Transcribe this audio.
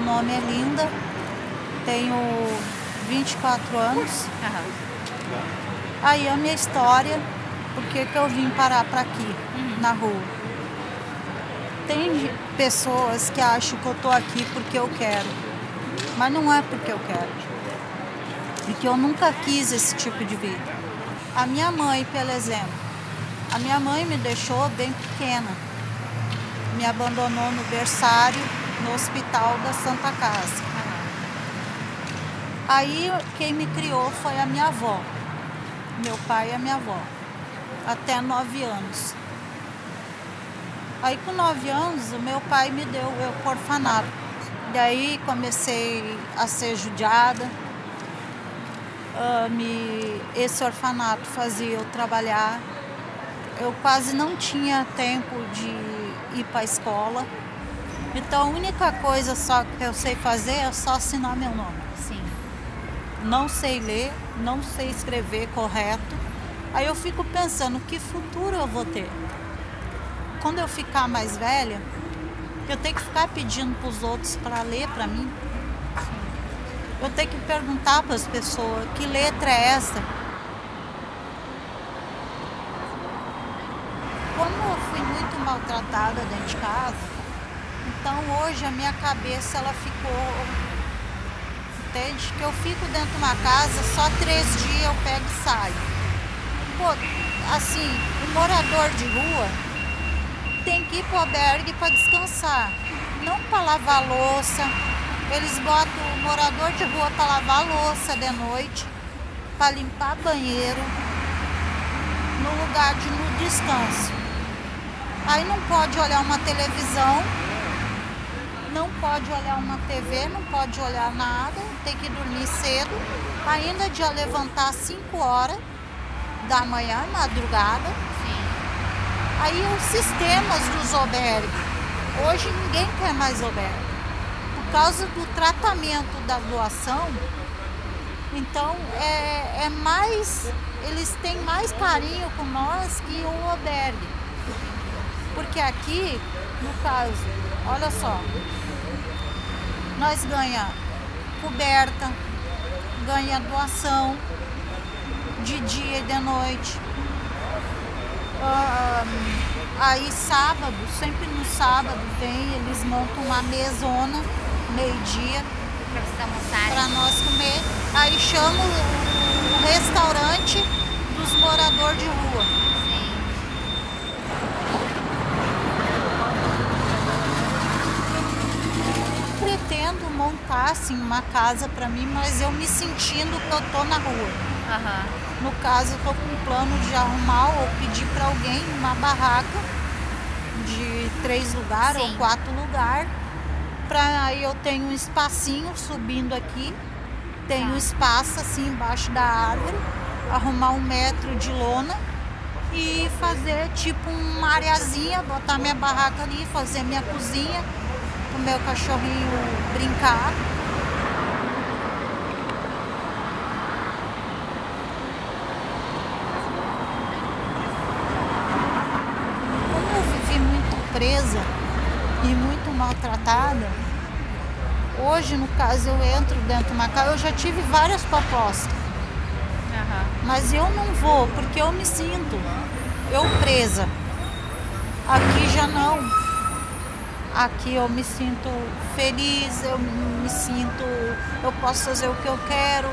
nome é Linda, tenho 24 anos. Aí a minha história, por que eu vim parar para aqui, na rua. Tem pessoas que acham que eu tô aqui porque eu quero, mas não é porque eu quero. Porque eu nunca quis esse tipo de vida. A minha mãe, pelo exemplo, a minha mãe me deixou bem pequena. Me abandonou no berçário, no hospital da Santa Casa. Aí quem me criou foi a minha avó, meu pai e a minha avó, até nove anos. Aí com nove anos o meu pai me deu o orfanato. Daí comecei a ser judiada. Uh, me, esse orfanato fazia eu trabalhar. Eu quase não tinha tempo de ir para a escola. Então a única coisa só que eu sei fazer é só assinar meu nome. Sim. Não sei ler, não sei escrever correto. Aí eu fico pensando que futuro eu vou ter quando eu ficar mais velha, eu tenho que ficar pedindo para os outros para ler para mim. Eu tenho que perguntar para as pessoas que letra é essa. Como eu fui muito maltratada dentro de casa, então hoje a minha cabeça ela ficou. Entende? Que eu fico dentro de uma casa, só três dias eu pego e saio. Pô, assim, o morador de rua, tem que ir para o albergue para descansar, não para lavar louça. Eles botam o morador de rua para lavar louça de noite, para limpar banheiro, no lugar de no descanso. Aí não pode olhar uma televisão, pode olhar uma TV, não pode olhar nada, tem que dormir cedo, ainda de levantar às 5 horas da manhã, madrugada, Aí os sistemas dos albergues. Hoje ninguém quer mais albergue. Por causa do tratamento da doação, então é, é mais. Eles têm mais carinho com nós que o albergue. Porque aqui, no caso, olha só, nós ganha coberta, ganha doação de dia e de noite aí sábado, sempre no sábado vem, eles montam uma mesona, meio-dia, para nós comer. Aí chama o restaurante dos moradores de rua. Sim. Pretendo montar assim uma casa para mim, mas eu me sentindo que eu tô na rua. Uhum. No caso, eu estou com um plano de arrumar ou pedir para alguém uma barraca de três lugares ou quatro lugares. Para aí eu tenho um espacinho subindo aqui, tenho tá. espaço assim embaixo da árvore, arrumar um metro de lona e fazer tipo uma areazinha, botar minha barraca ali, fazer minha cozinha, o meu cachorrinho brincar presa e muito maltratada, hoje, no caso, eu entro dentro de uma casa, eu já tive várias propostas. Uhum. Mas eu não vou, porque eu me sinto eu presa. Aqui já não. Aqui eu me sinto feliz, eu me sinto, eu posso fazer o que eu quero.